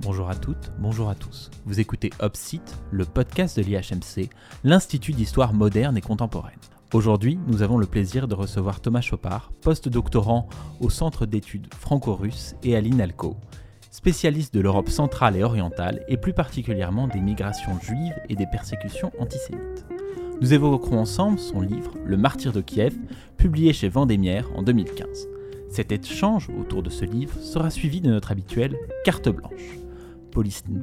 Bonjour à toutes, bonjour à tous. Vous écoutez Upsite, le podcast de l'IHMC, l'Institut d'histoire moderne et contemporaine. Aujourd'hui, nous avons le plaisir de recevoir Thomas Chopard, post-doctorant au Centre d'études franco-russes et à l'INALCO, spécialiste de l'Europe centrale et orientale et plus particulièrement des migrations juives et des persécutions antisémites. Nous évoquerons ensemble son livre Le martyr de Kiev, publié chez Vendémiaire en 2015. Cet échange autour de ce livre sera suivi de notre habituelle carte blanche.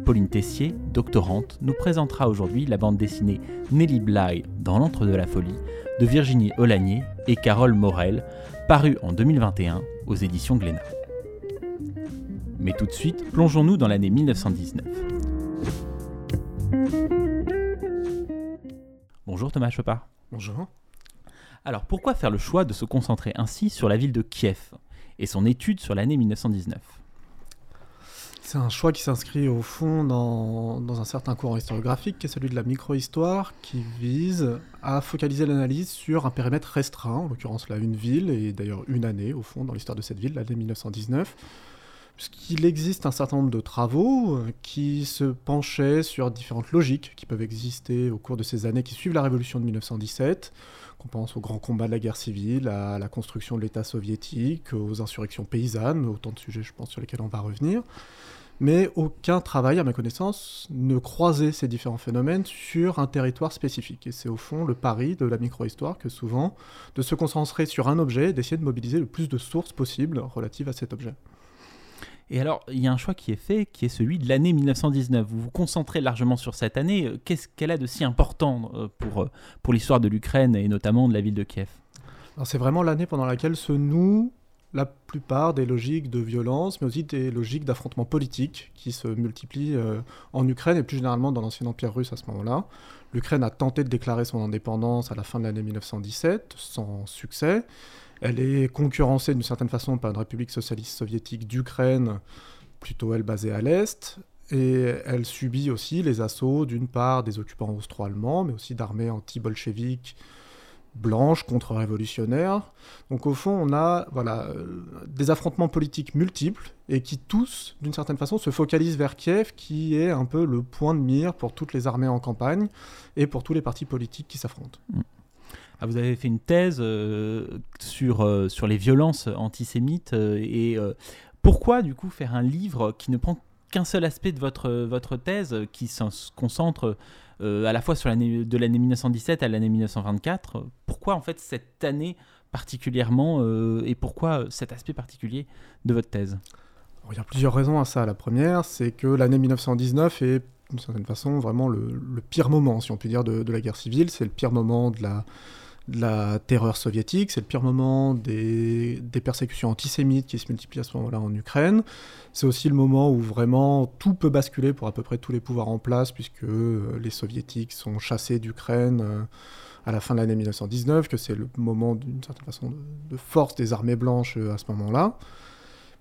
Pauline Tessier, doctorante, nous présentera aujourd'hui la bande dessinée Nelly Bly dans l'antre de la folie de Virginie Olagnier et Carole Morel, parue en 2021 aux éditions Glénat. Mais tout de suite, plongeons-nous dans l'année 1919. Bonjour Thomas Chopard. Bonjour. Alors pourquoi faire le choix de se concentrer ainsi sur la ville de Kiev et son étude sur l'année 1919 c'est un choix qui s'inscrit au fond dans, un certain courant historiographique qui est celui de la micro-histoire qui vise à focaliser l'analyse sur un périmètre restreint, en l'occurrence là une ville et d'ailleurs une année au fond dans l'histoire de cette ville, l'année 1919 puisqu'il existe un certain nombre de travaux euh, qui se penchaient sur différentes logiques qui peuvent exister au cours de ces années qui suivent la révolution de 1917, qu'on pense au grand combat de la guerre civile, à la construction de l'État soviétique, aux insurrections paysannes, autant de sujets je pense sur lesquels on va revenir. Mais aucun travail, à ma connaissance, ne croisait ces différents phénomènes sur un territoire spécifique. Et c'est au fond le pari de la micro-histoire que souvent, de se concentrer sur un objet et d'essayer de mobiliser le plus de sources possibles relatives à cet objet. Et alors, il y a un choix qui est fait, qui est celui de l'année 1919. Vous vous concentrez largement sur cette année. Qu'est-ce qu'elle a de si important euh, pour, euh, pour l'histoire de l'Ukraine et notamment de la ville de Kiev? C'est vraiment l'année pendant laquelle se nouent la plupart des logiques de violence, mais aussi des logiques d'affrontement politique qui se multiplient euh, en Ukraine et plus généralement dans l'ancien empire russe à ce moment-là. L'Ukraine a tenté de déclarer son indépendance à la fin de l'année 1917, sans succès. Elle est concurrencée d'une certaine façon par une république socialiste soviétique d'Ukraine, plutôt elle basée à l'Est, et elle subit aussi les assauts d'une part des occupants austro-allemands, mais aussi d'armées anti-bolcheviques blanches contre-révolutionnaires. Donc au fond, on a voilà, des affrontements politiques multiples et qui tous, d'une certaine façon, se focalisent vers Kiev, qui est un peu le point de mire pour toutes les armées en campagne et pour tous les partis politiques qui s'affrontent. Mm. Ah, vous avez fait une thèse euh, sur, euh, sur les violences antisémites euh, et pourquoi du coup faire un livre qui ne prend qu'un seul aspect de votre, votre thèse, qui se concentre à la fois sur de l'année 1917 à l'année 1924 Pourquoi en fait cette année particulièrement et pourquoi cet aspect particulier de votre thèse? Il y a plusieurs raisons à ça. La première, c'est que l'année 1919 est d'une certaine façon vraiment le, pire moment, si on peut dire, de la guerre civile. C'est le pire moment de la de la terreur soviétique, c'est le pire moment des, persécutions antisémites qui se multiplient à ce moment-là en Ukraine. C'est aussi le moment où vraiment tout peut basculer pour à peu près tous les pouvoirs en place, puisque euh, les soviétiques sont chassés d'Ukraine euh, à la fin de l'année 1919, que c'est le moment d'une certaine façon de, force des armées blanches euh, à ce moment-là.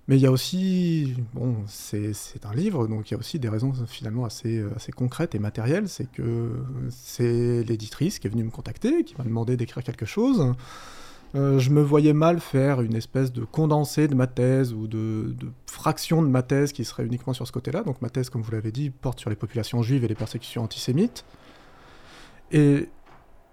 Mais il y a aussi, bon, c'est un livre, donc il y a aussi des raisons finalement assez, concrètes et matérielles. C'est que c'est l'éditrice qui est venue me contacter, qui m'a demandé d'écrire quelque chose. Euh, je me voyais mal faire une espèce de condensé de ma thèse ou de, de fraction de ma thèse qui serait uniquement sur ce côté-là. Donc ma thèse, comme vous l'avez dit, porte sur les populations juives et les persécutions antisémites. Et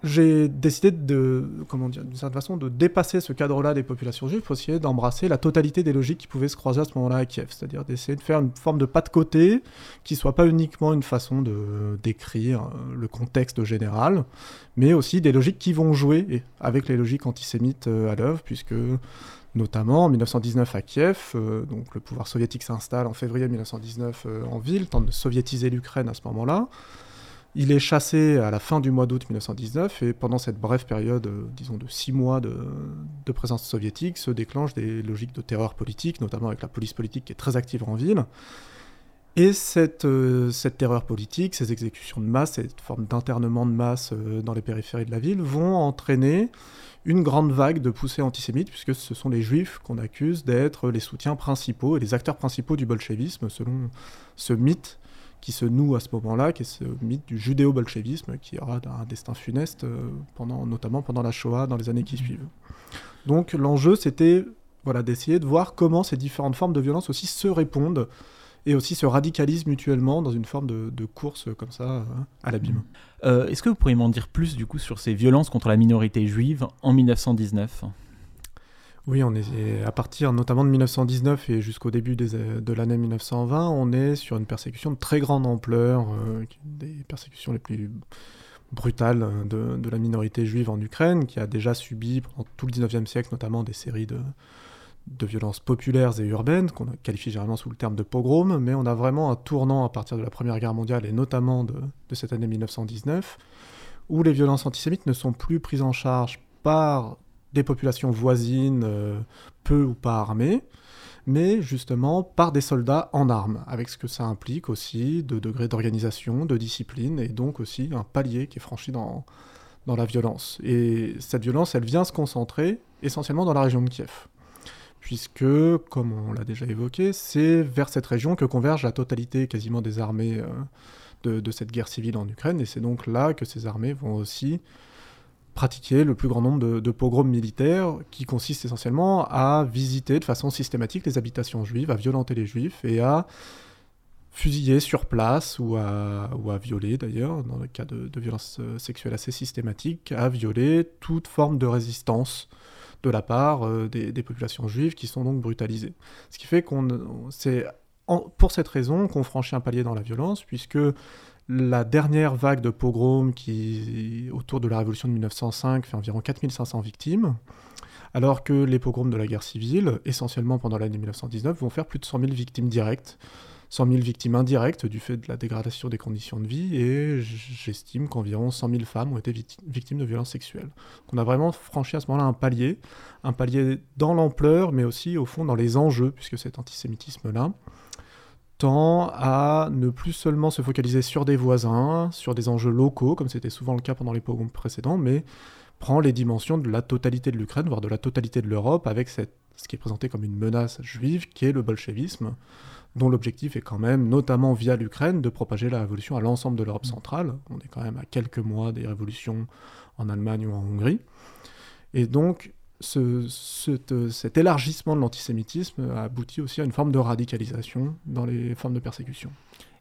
j'ai décidé de, comment dire, d'une certaine façon, de dépasser ce cadre-là des populations juives pour essayer d'embrasser la totalité des logiques qui pouvaient se croiser à ce moment-là à Kiev. C'est-à-dire d'essayer de faire une forme de pas de côté qui soit pas uniquement une façon de décrire euh, le contexte général, mais aussi des logiques qui vont jouer avec les logiques antisémites euh, à l'œuvre, puisque notamment en 1919 à Kiev, euh, donc le pouvoir soviétique s'installe en février 1919 en ville, tente de soviétiser l'Ukraine à ce moment-là. Il est chassé à la fin du mois d'août 1919 et pendant cette brève période, euh, disons de six mois de, présence soviétique, se déclenchent des logiques de terreur politique, notamment avec la police politique qui est très active en ville. Et cette, euh, terreur politique, ces exécutions de masse, cette forme d'internement de masse euh, dans les périphéries de la ville vont entraîner une grande vague de poussées antisémites, puisque ce sont les juifs qu'on accuse d'être les soutiens principaux et les acteurs principaux du bolchevisme, selon ce mythe qui se noue à ce moment-là, qui est ce mythe du judéo-bolchevisme, qui aura un destin funeste, euh, pendant, notamment pendant la Shoah, dans les années qui suivent. Donc l'enjeu, c'était voilà, d'essayer de voir comment ces différentes formes de violence aussi se répondent, et aussi se radicalisent mutuellement dans une forme de, course comme ça euh, à l'abîme. Euh, est-ce que vous pourriez m'en dire plus du coup sur ces violences contre la minorité juive en 1919 oui, on est à partir notamment de 1919 et jusqu'au début de l'année 1920, on est sur une persécution de très grande ampleur, euh, des persécutions les plus brutales de, de, la minorité juive en Ukraine, qui a déjà subi pendant tout le 19e siècle notamment des séries de, de violences populaires et urbaines, qu'on qualifie généralement sous le terme de pogrom, mais on a vraiment un tournant à partir de la Première Guerre mondiale et notamment de, cette année 1919, où les violences antisémites ne sont plus prises en charge par des populations voisines, euh, peu ou pas armées, mais justement par des soldats en armes, avec ce que ça implique aussi de degré d'organisation, de discipline, et donc aussi un palier qui est franchi dans, dans la violence. Et cette violence, elle vient se concentrer essentiellement dans la région de Kiev puisque, comme on l'a déjà évoqué, c'est vers cette région que converge la totalité quasiment des armées euh, de, cette guerre civile en Ukraine, et c'est donc là que ces armées vont aussi pratiquer le plus grand nombre de, pogroms militaires, qui consistent essentiellement à visiter de façon systématique les habitations juives, à violenter les juifs et à fusiller sur place ou à, violer d'ailleurs, dans le cas de, violences euh, sexuelles assez systématiques, à violer toute forme de résistance de la part euh, des, populations juives qui sont donc brutalisées. Ce qui fait qu'on c'est pour cette raison qu'on franchit un palier dans la violence, puisque la dernière vague de pogroms qui, autour de la révolution de 1905, fait environ 4500 victimes, alors que les pogroms de la guerre civile, essentiellement pendant l'année 1919, vont faire plus de 100 000 victimes directes. 100 000 victimes indirectes du fait de la dégradation des conditions de vie et j'estime qu'environ 100 000 femmes ont été victimes de violences sexuelles. on a vraiment franchi à ce moment-là un palier, un palier dans l'ampleur mais aussi au fond dans les enjeux puisque cet antisémitisme-là tend à ne plus seulement se focaliser sur des voisins, sur des enjeux locaux comme c'était souvent le cas pendant les pogroms précédents, mais prend les dimensions de la totalité de l'Ukraine, voire de la totalité de l'Europe, avec ce qui est présenté comme une menace juive, qui est le bolchevisme, dont l'objectif est quand même, notamment via l'Ukraine, de propager la révolution à l'ensemble de l'Europe centrale. On est quand même à quelques mois des révolutions en Allemagne ou en Hongrie. Et donc, ce, cet élargissement de l'antisémitisme a abouti aussi à une forme de radicalisation dans les formes de persécution.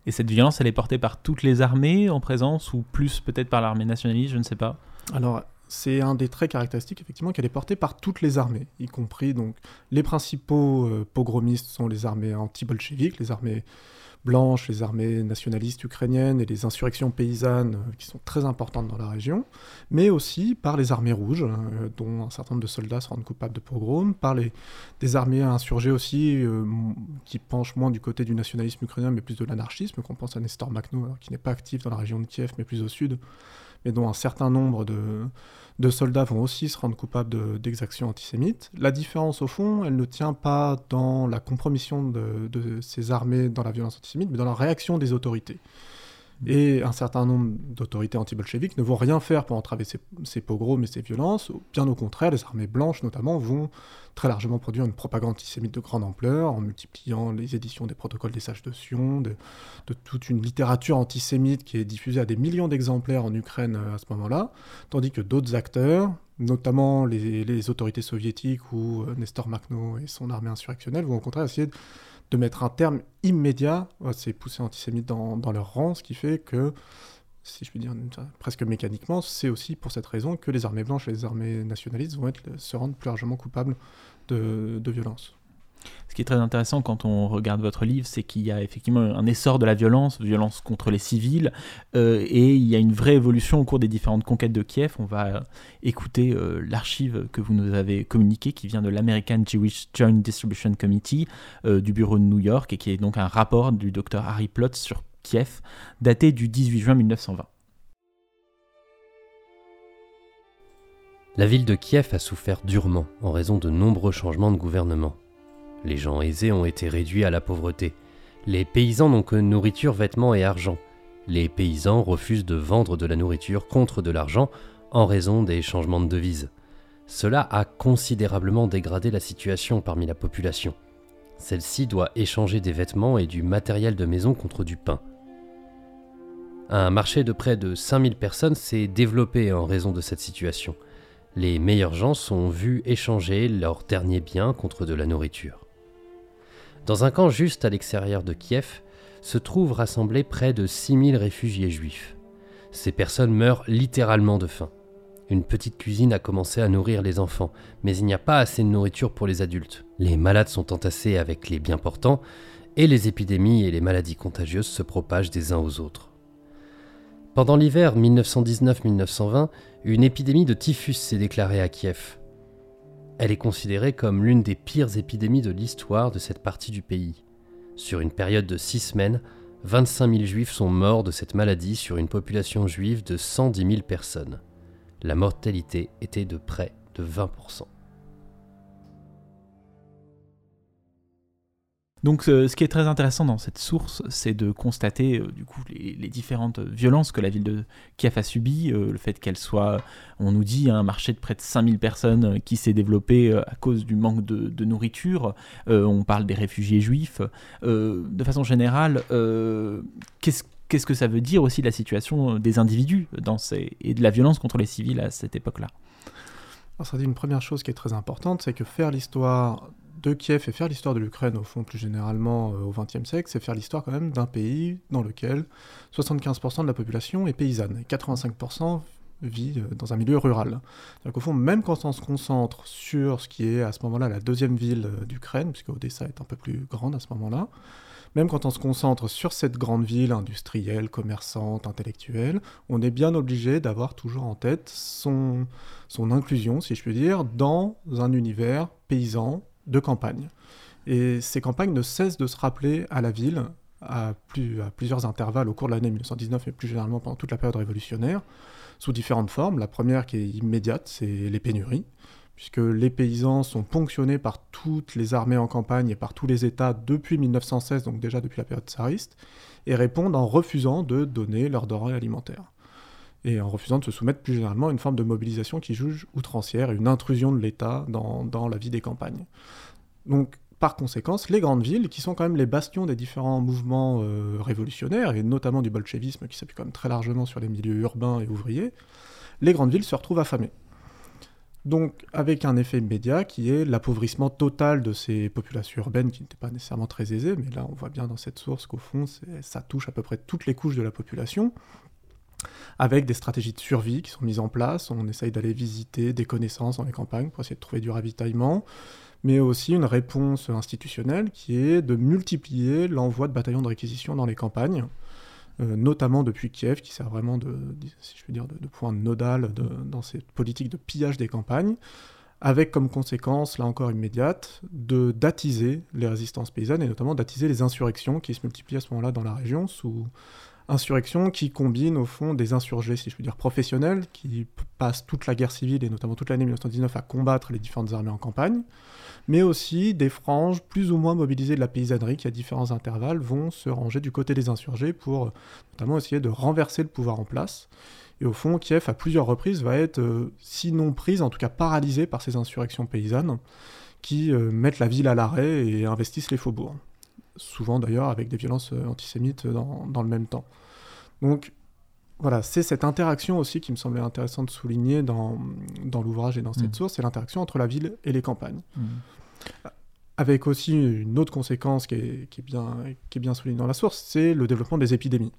Et cette violence, elle est portée par toutes les armées en présence, ou plus peut-être par l'armée nationaliste, je ne sais pas? Alors, c'est un des traits caractéristiques effectivement qu'elle est portée par toutes les armées, y compris donc les principaux euh, pogromistes sont les armées anti-bolcheviques, les armées blanches, les armées nationalistes ukrainiennes et les insurrections paysannes euh, qui sont très importantes dans la région, mais aussi par les armées rouges, euh, dont un certain nombre de soldats se rendent coupables de pogroms, par les, des armées insurgées aussi qui penchent moins du côté du nationalisme ukrainien mais plus de l'anarchisme, qu'on pense à Nestor Makhno, qui n'est pas actif dans la région de Kiev mais plus au sud, mais dont un certain nombre de, soldats vont aussi se rendre coupables d'exactions antisémites. La différence, au fond, elle ne tient pas dans la compromission de, ces armées dans la violence antisémite, mais dans la réaction des autorités. Et un certain nombre d'autorités anti-bolcheviques ne vont rien faire pour entraver ces, pogroms et ces violences. Bien au contraire, les armées blanches notamment vont très largement produire une propagande antisémite de grande ampleur en multipliant les éditions des protocoles des sages de Sion, de, toute une littérature antisémite qui est diffusée à des millions d'exemplaires en Ukraine euh, à ce moment-là, tandis que d'autres acteurs, notamment les, les, autorités soviétiques ou euh, Nestor Makhno et son armée insurrectionnelle, vont au contraire essayer de de mettre un terme immédiat à ces poussées antisémites dans, leur rang, ce qui fait que, si je puis dire presque mécaniquement, c'est aussi pour cette raison que les armées blanches et les armées nationalistes vont se rendre plus largement coupables de, de violence. Ce qui est très intéressant quand on regarde votre livre, c'est qu'il y a effectivement un essor de la violence, violence contre les civils, euh, et il y a une vraie évolution au cours des différentes conquêtes de Kiev. On va écouter euh, l'archive que vous nous avez communiquée, qui vient de l'American Jewish Joint Distribution Committee euh, du bureau de New York, et qui est donc un rapport du docteur Harry Plotz sur Kiev, daté du 18 juin 1920. La ville de Kiev a souffert durement en raison de nombreux changements de gouvernement. Les gens aisés ont été réduits à la pauvreté. Les paysans n'ont que nourriture, vêtements et argent. Les paysans refusent de vendre de la nourriture contre de l'argent en raison des changements de devises. Cela a considérablement dégradé la situation parmi la population. Celle-ci doit échanger des vêtements et du matériel de maison contre du pain. Un marché de près de 5000 personnes s'est développé en raison de cette situation. Les meilleurs gens sont vus échanger leurs derniers biens contre de la nourriture. Dans un camp juste à l'extérieur de Kiev, se trouvent rassemblés près de 6000 réfugiés juifs. Ces personnes meurent littéralement de faim. Une petite cuisine a commencé à nourrir les enfants, mais il n'y a pas assez de nourriture pour les adultes. Les malades sont entassés avec les bien portants, et les épidémies et les maladies contagieuses se propagent des uns aux autres. Pendant l'hiver 1919-1920, une épidémie de typhus s'est déclarée à Kiev. Elle est considérée comme l'une des pires épidémies de l'histoire de cette partie du pays. Sur une période de six semaines, 25 000 juifs sont morts de cette maladie sur une population juive de 110 000 personnes. La mortalité était de près de 20%. Donc ce qui est très intéressant dans cette source, c'est de constater euh, du coup les, différentes violences que la ville de Kiev a subies, euh, le fait qu'elle soit, on nous dit, un marché de près de 5000 personnes euh, qui s'est développé à cause du manque de, nourriture, on parle des réfugiés juifs. de façon générale, qu'est-ce que ça veut dire aussi la situation des individus dans ces, et de la violence contre les civils à cette époque-là? Alors ça dit une première chose qui est très importante, c'est que faire l'histoire de Kiev et faire l'histoire de l'Ukraine, au fond, plus généralement euh, au XXe siècle, c'est faire l'histoire quand même d'un pays dans lequel 75% de la population est paysanne et 85% vit euh, dans un milieu rural. Donc au fond, même quand on se concentre sur ce qui est à ce moment-là la deuxième ville euh, d'Ukraine, puisque Odessa est un peu plus grande à ce moment-là, même quand on se concentre sur cette grande ville industrielle, commerçante, intellectuelle, on est bien obligé d'avoir toujours en tête son, son inclusion, si je puis dire, dans un univers paysan, de campagne. Et ces campagnes ne cessent de se rappeler à la ville à, plus, à plusieurs intervalles au cours de l'année 1919 et plus généralement pendant toute la période révolutionnaire, sous différentes formes. La première qui est immédiate, c'est les pénuries, puisque les paysans sont ponctionnés par toutes les armées en campagne et par tous les États depuis 1916, donc déjà depuis la période tsariste, et répondent en refusant de donner leur denrées alimentaires et en refusant de se soumettre plus généralement à une forme de mobilisation qui juge outrancière, une intrusion de l'État dans, dans, la vie des campagnes. Donc, par conséquent, les grandes villes, qui sont quand même les bastions des différents mouvements euh, révolutionnaires, et notamment du bolchevisme, qui s'appuie quand même très largement sur les milieux urbains et ouvriers, les grandes villes se retrouvent affamées. Donc, avec un effet immédiat qui est l'appauvrissement total de ces populations urbaines qui n'étaient pas nécessairement très aisées, mais là on voit bien dans cette source qu'au fond ça touche à peu près toutes les couches de la population, avec des stratégies de survie qui sont mises en place. On essaye d'aller visiter des connaissances dans les campagnes pour essayer de trouver du ravitaillement, mais aussi une réponse institutionnelle qui est de multiplier l'envoi de bataillons de réquisition dans les campagnes, euh, notamment depuis Kiev, qui sert vraiment de, si je dire, de, point nodal dans cette politique de pillage des campagnes, avec comme conséquence, là encore immédiate, de d'attiser les résistances paysannes et notamment d'attiser les insurrections qui se multiplient à ce moment-là dans la région sous insurrection qui combine au fond des insurgés, si je veux dire, professionnels, qui passent toute la guerre civile et notamment toute l'année 1919 à combattre les différentes armées en campagne, mais aussi des franges plus ou moins mobilisées de la paysannerie qui, à différents intervalles, vont se ranger du côté des insurgés pour notamment essayer de renverser le pouvoir en place. Et au fond, Kiev, à plusieurs reprises, va être, euh, sinon prise, en tout cas paralysée par ces insurrections paysannes qui euh, mettent la ville à l'arrêt et investissent les faubourgs souvent d'ailleurs avec des violences euh, antisémites dans, dans, le même temps. Donc voilà, c'est cette interaction aussi qui me semblait intéressant de souligner dans, dans l'ouvrage et dans cette mm. source, c'est l'interaction entre la ville et les campagnes. Mm. Avec aussi une autre conséquence qui est, qui est, bien, qui est bien soulignée dans la source, c'est le développement des épidémies.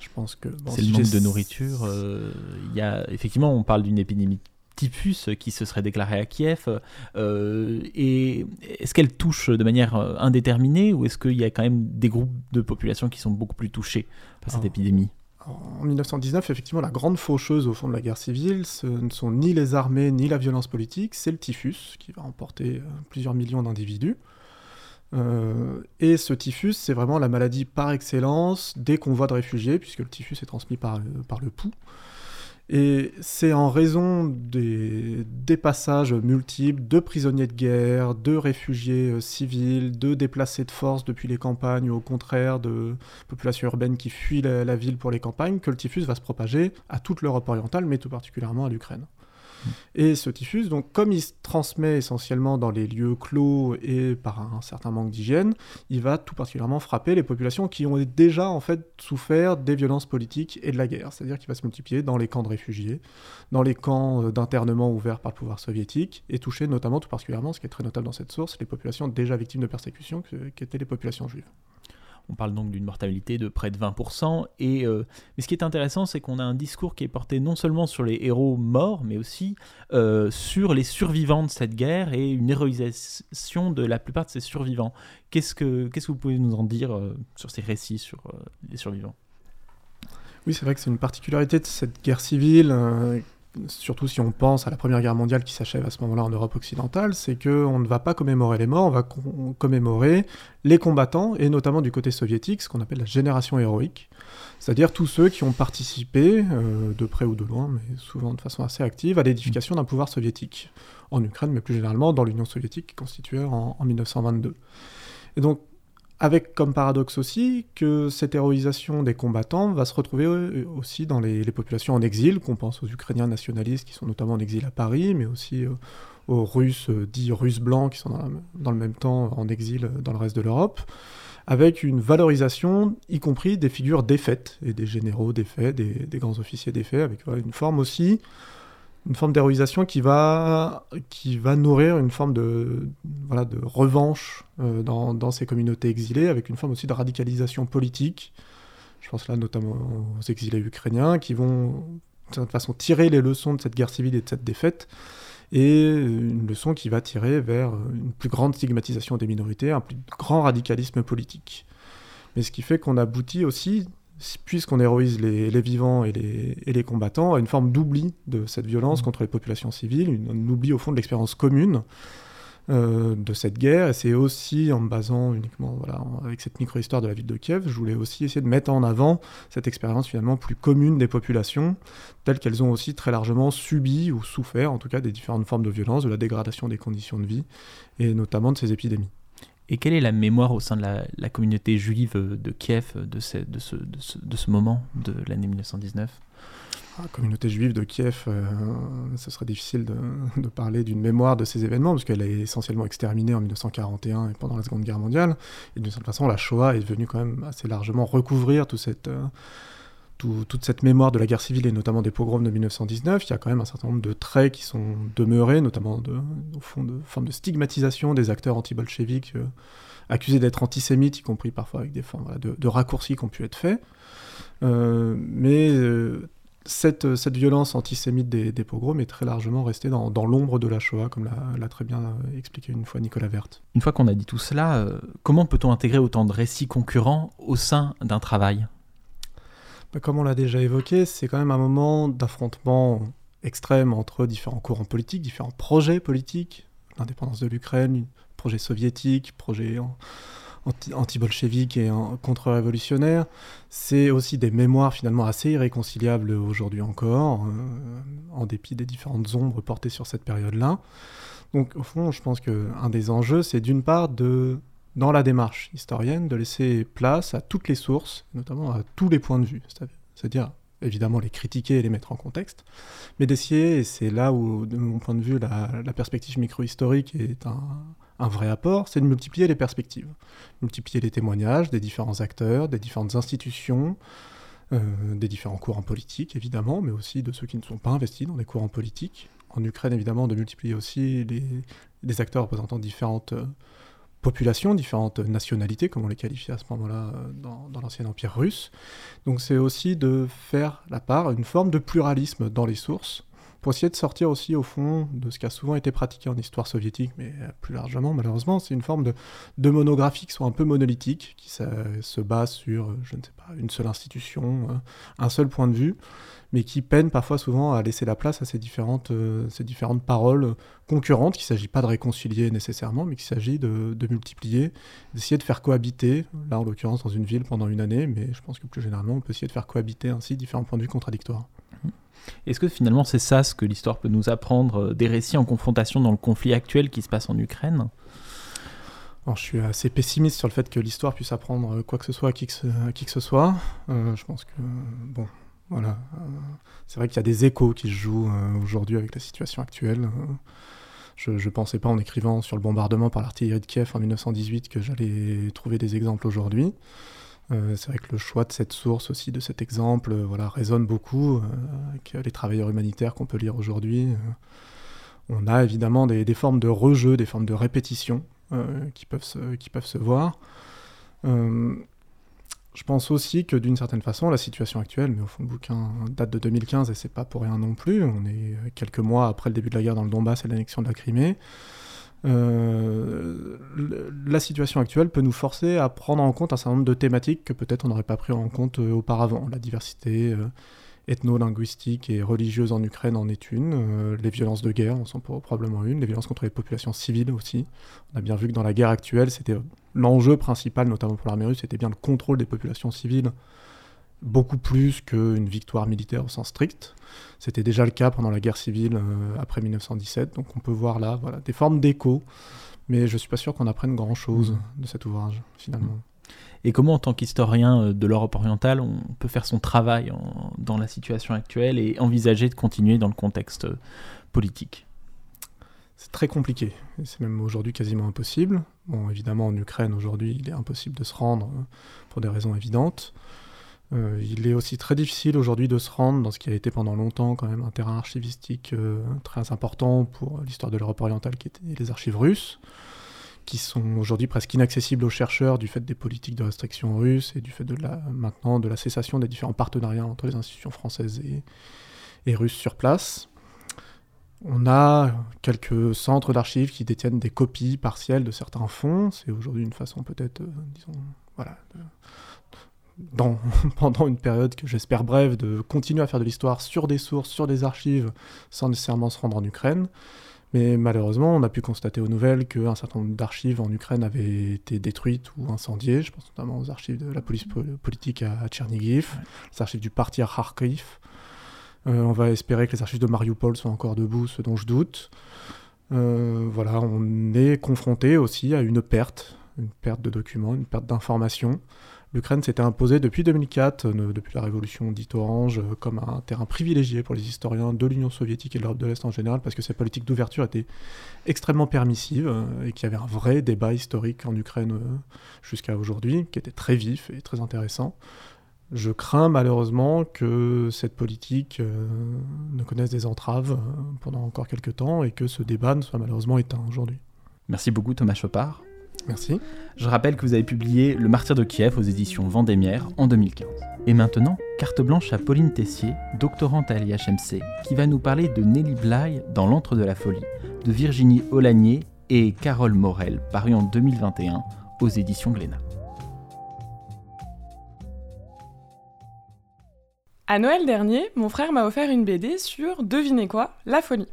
Je pense que... c'est le manque de nourriture. Euh, y a, effectivement, on parle d'une épidémie typhus qui se serait déclaré à Kiev euh, Et est-ce qu'elle touche de manière euh, indéterminée ou est-ce qu'il y a quand même des groupes de population qui sont beaucoup plus touchés par cette épidémie? En 1919, effectivement, la grande faucheuse au fond de la guerre civile, ce ne sont ni les armées ni la violence politique, c'est le typhus qui va emporter euh, plusieurs millions d'individus. et ce typhus, c'est vraiment la maladie par excellence des convois de réfugiés, puisque le typhus est transmis par, par le pouls. Et c'est en raison des dépassages multiples de prisonniers de guerre, de réfugiés euh, civils, de déplacés de force depuis les campagnes, ou au contraire de populations urbaines qui fuient la, ville pour les campagnes, que le typhus va se propager à toute l'Europe orientale, mais tout particulièrement à l'Ukraine. Et ce typhus, donc, comme il se transmet essentiellement dans les lieux clos et par un certain manque d'hygiène, il va tout particulièrement frapper les populations qui ont déjà en fait souffert des violences politiques et de la guerre. C'est-à-dire qu'il va se multiplier dans les camps de réfugiés, dans les camps euh, d'internement ouverts par le pouvoir soviétique, et toucher notamment, tout particulièrement, ce qui est très notable dans cette source, les populations déjà victimes de persécutions, qui étaient les populations juives. On parle donc d'une mortalité de près de 20%. Et, euh, mais ce qui est intéressant, c'est qu'on a un discours qui est porté non seulement sur les héros morts, mais aussi euh, sur les survivants de cette guerre et une héroïsation de la plupart de ces survivants. Qu'est-ce que, vous pouvez nous en dire euh, sur ces récits sur les survivants? Oui, c'est vrai que c'est une particularité de cette guerre civile surtout si on pense à la Première Guerre mondiale qui s'achève à ce moment-là en Europe occidentale, c'est qu'on ne va pas commémorer les morts, on va commémorer les combattants, et notamment du côté soviétique, ce qu'on appelle la génération héroïque, c'est-à-dire tous ceux qui ont participé, euh, de près ou de loin, mais souvent de façon assez active, à l'édification d'un pouvoir soviétique, en Ukraine, mais plus généralement dans l'Union soviétique constituée en, en 1922. Et donc avec comme paradoxe aussi que cette héroïsation des combattants va se retrouver euh, aussi dans les, populations en exil, qu'on pense aux Ukrainiens nationalistes qui sont notamment en exil à Paris, mais aussi euh, aux Russes euh, dits Russes blancs qui sont dans, le même temps en exil dans le reste de l'Europe, avec une valorisation, y compris des figures défaites, et des généraux défaits, des, des grands officiers défaits, avec une forme aussi une forme d'héroïsation qui va, qui va nourrir une forme de, voilà, de revanche euh, dans, dans, ces communautés exilées, avec une forme aussi de radicalisation politique. Je pense là notamment aux exilés ukrainiens qui vont de toute façon tirer les leçons de cette guerre civile et de cette défaite, et une leçon qui va tirer vers une plus grande stigmatisation des minorités, un plus grand radicalisme politique. Mais ce qui fait qu'on aboutit aussi puisqu'on héroïse les, vivants et les, combattants, à une forme d'oubli de cette violence mmh. contre les populations civiles, un oubli au fond de l'expérience commune euh, de cette guerre. Et c'est aussi en me basant uniquement voilà, avec cette micro-histoire de la ville de Kiev, je voulais aussi essayer de mettre en avant cette expérience finalement plus commune des populations, telles qu'elles ont aussi très largement subi ou souffert, en tout cas, des différentes formes de violence, de la dégradation des conditions de vie, et notamment de ces épidémies. Et quelle est la mémoire au sein de la, communauté juive de Kiev de ce, de ce, de ce, moment de l'année 1919 la communauté juive de Kiev, euh, ce serait difficile de, de parler d'une mémoire de ces événements, parce qu'elle est essentiellement exterminée en 1941 et pendant la Seconde Guerre mondiale. Et d'une certaine façon, la Shoah est venue quand même assez largement recouvrir tout cette, euh, toute cette mémoire de la guerre civile et notamment des pogroms de 1919, il y a quand même un certain nombre de traits qui sont demeurés, notamment de, au fond de forme de stigmatisation des acteurs anti-bolcheviques euh, accusés d'être antisémites, y compris parfois avec des formes de, raccourcis qui ont pu être faits. Euh, mais euh, cette, violence antisémite des, pogroms est très largement restée dans, dans l'ombre de la Shoah, comme l'a très bien expliqué une fois Nicolas Vert. Une fois qu'on a dit tout cela, comment peut-on intégrer autant de récits concurrents au sein d'un travail? Comme on l'a déjà évoqué, c'est quand même un moment d'affrontement extrême entre différents courants politiques, différents projets politiques, l'indépendance de l'Ukraine, projet soviétique, projet anti-bolchevique et contre-révolutionnaire. C'est aussi des mémoires finalement assez irréconciliables aujourd'hui encore, euh, en dépit des différentes ombres portées sur cette période-là. Donc au fond, je pense qu'un des enjeux, c'est d'une part de dans la démarche historienne de laisser place à toutes les sources, notamment à tous les points de vue, c'est-à-dire évidemment les critiquer et les mettre en contexte, mais d'essayer, et c'est là où, de mon point de vue, la, perspective micro-historique est un, vrai apport, c'est de multiplier les perspectives, multiplier les témoignages des différents acteurs, des différentes institutions, euh, des différents courants politiques évidemment, mais aussi de ceux qui ne sont pas investis dans les courants politiques. En Ukraine évidemment, de multiplier aussi les, les acteurs représentant différentes euh, populations, différentes nationalités, comme on les qualifiait à ce moment-là euh, dans, l'ancien empire russe. Donc c'est aussi de faire la part, une forme de pluralisme dans les sources, pour essayer de sortir aussi au fond de ce qui a souvent été pratiqué en histoire soviétique, mais plus largement malheureusement, c'est une forme de, de, monographie qui soit un peu monolithique, qui se base sur, je ne sais pas, une seule institution, euh, un seul point de vue, mais qui peine parfois souvent à laisser la place à ces différentes, euh, ces différentes paroles concurrentes, qu'il ne s'agit pas de réconcilier nécessairement, mais qu'il s'agit de, multiplier, d'essayer de faire cohabiter, là en l'occurrence dans une ville pendant une année, mais je pense que plus généralement on peut essayer de faire cohabiter ainsi différents points de vue contradictoires. Est-ce que finalement c'est ça ce que l'histoire peut nous apprendre, euh, des récits en confrontation dans le conflit actuel qui se passe en Ukraine? Je suis assez pessimiste sur le fait que l'histoire puisse apprendre quoi que ce soit à qui que ce, qui que ce soit. Euh, je pense que, bon, Voilà. c'est vrai qu'il y a des échos qui se jouent aujourd'hui avec la situation actuelle. Je ne pensais pas en écrivant sur le bombardement par l'artillerie de Kiev en 1918 que j'allais trouver des exemples aujourd'hui. Euh, c'est vrai que le choix de cette source aussi, de cet exemple, euh, voilà, résonne beaucoup euh, avec les travailleurs humanitaires qu'on peut lire aujourd'hui. on a évidemment des, formes de rejeu, des formes de répétition qui, peuvent se, qui peuvent se voir. je pense aussi que d'une certaine façon, la situation actuelle, mais au fond le bouquin date de 2015 et c'est pas pour rien non plus, on est quelques mois après le début de la guerre dans le Donbass et l'annexion de la Crimée. Euh, la situation actuelle peut nous forcer à prendre en compte un certain nombre de thématiques que peut-être on n'aurait pas pris en compte euh, auparavant. La diversité euh, ethno-linguistique et religieuse en Ukraine en est une, les violences de guerre en sont probablement une, les violences contre les populations civiles aussi. On a bien vu que dans la guerre actuelle, c'était l'enjeu principal, notamment pour l'armée russe, c'était bien le contrôle des populations civiles beaucoup plus qu'une victoire militaire au sens strict. C'était déjà le cas pendant la guerre civile euh, après 1917, donc on peut voir là voilà, des formes d'écho, mais je ne suis pas sûr qu'on apprenne grand-chose mmh. de cet ouvrage, finalement. Et comment, en tant qu'historien euh, de l'Europe orientale, on peut faire son travail dans la situation actuelle et envisager de continuer dans le contexte euh, politique? C'est très compliqué. C'est même aujourd'hui quasiment impossible. Bon, évidemment, en Ukraine, aujourd'hui, il est impossible de se rendre pour des raisons évidentes. Euh, il est aussi très difficile aujourd'hui de se rendre dans ce qui a été pendant longtemps quand même un terrain archivistique euh, très important pour l'histoire de l'Europe orientale, qui était les archives russes, qui sont aujourd'hui presque inaccessibles aux chercheurs du fait des politiques de restriction russes et du fait de la, maintenant de la cessation des différents partenariats entre les institutions françaises et, russes sur place. On a quelques centres d'archives qui détiennent des copies partielles de certains fonds. C'est aujourd'hui une façon peut-être, euh, disons, voilà, dans, pendant une période que j'espère brève, de continuer à faire de l'histoire sur des sources, sur des archives, sans nécessairement se rendre en Ukraine. Mais malheureusement, on a pu constater aux nouvelles qu'un certain nombre d'archives en Ukraine avaient été détruites ou incendiées. Je pense notamment aux archives de la police politique à, Tchernigiv, les archives du parti à Kharkiv. Euh, on va espérer que les archives de Mariupol soient encore debout, ce dont je doute. Euh, voilà, on est confronté aussi à une perte, une perte de documents, une perte d'informations. L'Ukraine s'était imposée depuis 2004, euh, depuis la révolution dite orange, euh, comme un terrain privilégié pour les historiens de l'Union soviétique et de l'Europe de l'Est en général, parce que cette politique d'ouverture était extrêmement permissive euh, et qu'il y avait un vrai débat historique en Ukraine jusqu'à aujourd'hui, qui était très vif et très intéressant. Je crains malheureusement que cette politique ne connaisse des entraves pendant encore quelques temps et que ce débat ne soit malheureusement éteint aujourd'hui. Merci beaucoup Thomas Chopard. Merci. Je rappelle que vous avez publié Le Martyr de Kiev aux éditions Vendémiaire en 2015. Et maintenant, carte blanche à Pauline Tessier, doctorante à l'IHMC, qui va nous parler de Nelly Bly dans L'Antre de la Folie, de Virginie Olagnier et Carole Morel, paru en 2021 aux éditions Glénat. À Noël dernier, mon frère m'a offert une BD sur, devinez quoi, la folie.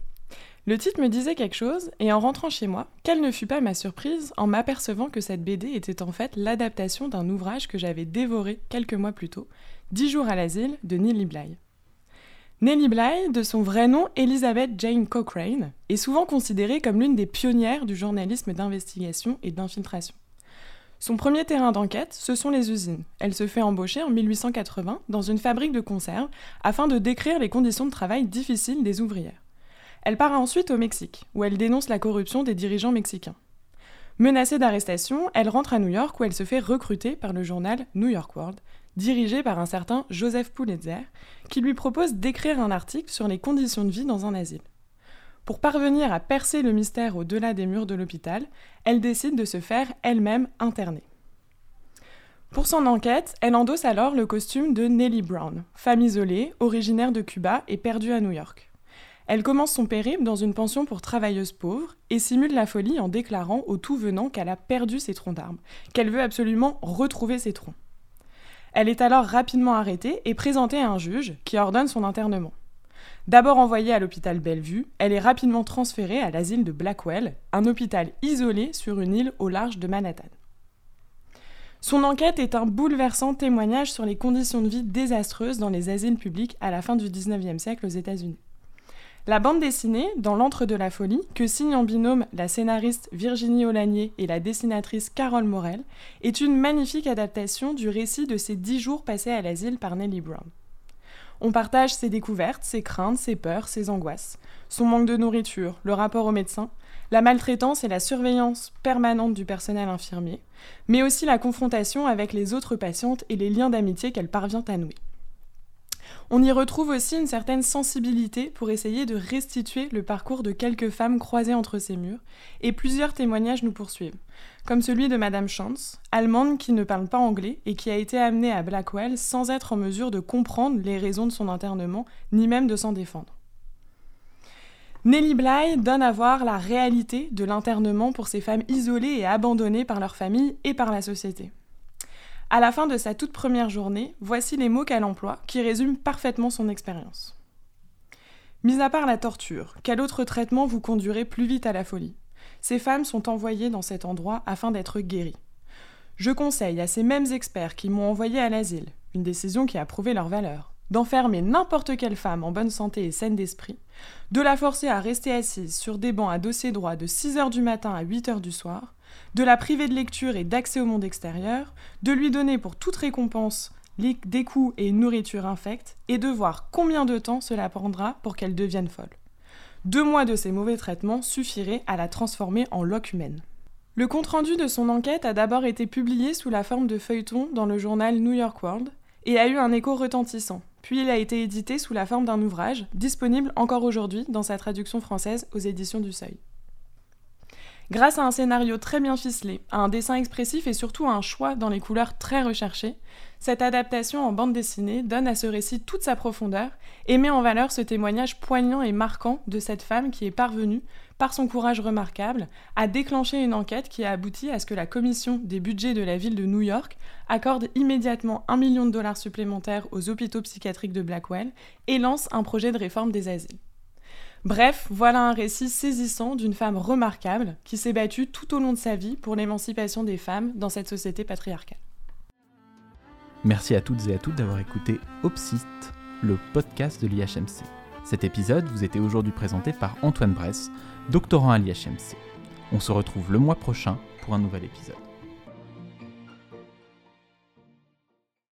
Le titre me disait quelque chose, et en rentrant chez moi, quelle ne fut pas ma surprise en m'apercevant que cette BD était en fait l'adaptation d'un ouvrage que j'avais dévoré quelques mois plus tôt, Dix jours à l'asile de Nellie Bly. Nellie Bly, de son vrai nom Elizabeth Jane Cochrane, est souvent considérée comme l'une des pionnières du journalisme d'investigation et d'infiltration. Son premier terrain d'enquête, ce sont les usines. Elle se fait embaucher en 1880 dans une fabrique de conserves afin de décrire les conditions de travail difficiles des ouvrières. Elle part ensuite au Mexique, où elle dénonce la corruption des dirigeants mexicains. Menacée d'arrestation, elle rentre à New York où elle se fait recruter par le journal New York World, dirigé par un certain Joseph Pulitzer, qui lui propose d'écrire un article sur les conditions de vie dans un asile. Pour parvenir à percer le mystère au-delà des murs de l'hôpital, elle décide de se faire elle-même interner. Pour son enquête, elle endosse alors le costume de Nellie Brown, femme isolée, originaire de Cuba et perdue à New York. Elle commence son périple dans une pension pour travailleuses pauvres et simule la folie en déclarant au tout venant qu'elle a perdu ses troncs d'arbres, qu'elle veut absolument retrouver ses troncs. Elle est alors rapidement arrêtée et présentée à un juge qui ordonne son internement. D'abord envoyée à l'hôpital Bellevue, elle est rapidement transférée à l'asile de Blackwell, un hôpital isolé sur une île au large de Manhattan. Son enquête est un bouleversant témoignage sur les conditions de vie désastreuses dans les asiles publics à la fin du XIXe siècle aux États-Unis. La bande dessinée, dans l'antre de la folie, que signent en binôme la scénariste Virginie Olagnier et la dessinatrice Carole Morel, est une magnifique adaptation du récit de ces dix jours passés à l'asile par Nellie Brown. On partage ses découvertes, ses craintes, ses peurs, ses angoisses, son manque de nourriture, le rapport au médecin, la maltraitance et la surveillance permanente du personnel infirmier, mais aussi la confrontation avec les autres patientes et les liens d'amitié qu'elle parvient à nouer. On y retrouve aussi une certaine sensibilité pour essayer de restituer le parcours de quelques femmes croisées entre ces murs, et plusieurs témoignages nous poursuivent, comme celui de Madame Chance, allemande qui ne parle pas anglais et qui a été amenée à Blackwell sans être en mesure de comprendre les raisons de son internement, ni même de s'en défendre. Nelly Bly donne à voir la réalité de l'internement pour ces femmes isolées et abandonnées par leur famille et par la société. À la fin de sa toute première journée, voici les mots qu'elle emploie qui résument parfaitement son expérience. Mis à part la torture, quel autre traitement vous conduirait plus vite à la folie? Ces femmes sont envoyées dans cet endroit afin d'être guéries. Je conseille à ces mêmes experts qui m'ont envoyé à l'asile, une décision qui a prouvé leur valeur, d'enfermer n'importe quelle femme en bonne santé et saine d'esprit, de la forcer à rester assise sur des bancs à dossier droit de 6h du matin à 8h du soir, de la priver de lecture et d'accès au monde extérieur, de lui donner pour toute récompense des coups et une nourriture infecte, et de voir combien de temps cela prendra pour qu'elle devienne folle. Deux mois de ces mauvais traitements suffiraient à la transformer en loque humaine. Le compte-rendu de son enquête a d'abord été publié sous la forme de feuilleton dans le journal New York World et a eu un écho retentissant. Puis il a été édité sous la forme d'un ouvrage, disponible encore aujourd'hui dans sa traduction française aux éditions du Seuil. Grâce à un scénario très bien ficelé, à un dessin expressif et surtout à un choix dans les couleurs très recherchées, cette adaptation en bande dessinée donne à ce récit toute sa profondeur et met en valeur ce témoignage poignant et marquant de cette femme qui est parvenue, par son courage remarquable, à déclencher une enquête qui a abouti à ce que la commission des budgets de la ville de New York accorde immédiatement un million de dollars supplémentaires aux hôpitaux psychiatriques de Blackwell et lance un projet de réforme des asiles. Bref, voilà un récit saisissant d'une femme remarquable qui s'est battue tout au long de sa vie pour l'émancipation des femmes dans cette société patriarcale. Merci à toutes et à toutes d'avoir écouté Opsite, le podcast de l'IHMC. Cet épisode vous était aujourd'hui présenté par Antoine Bress, doctorant à l'IHMC. On se retrouve le mois prochain pour un nouvel épisode.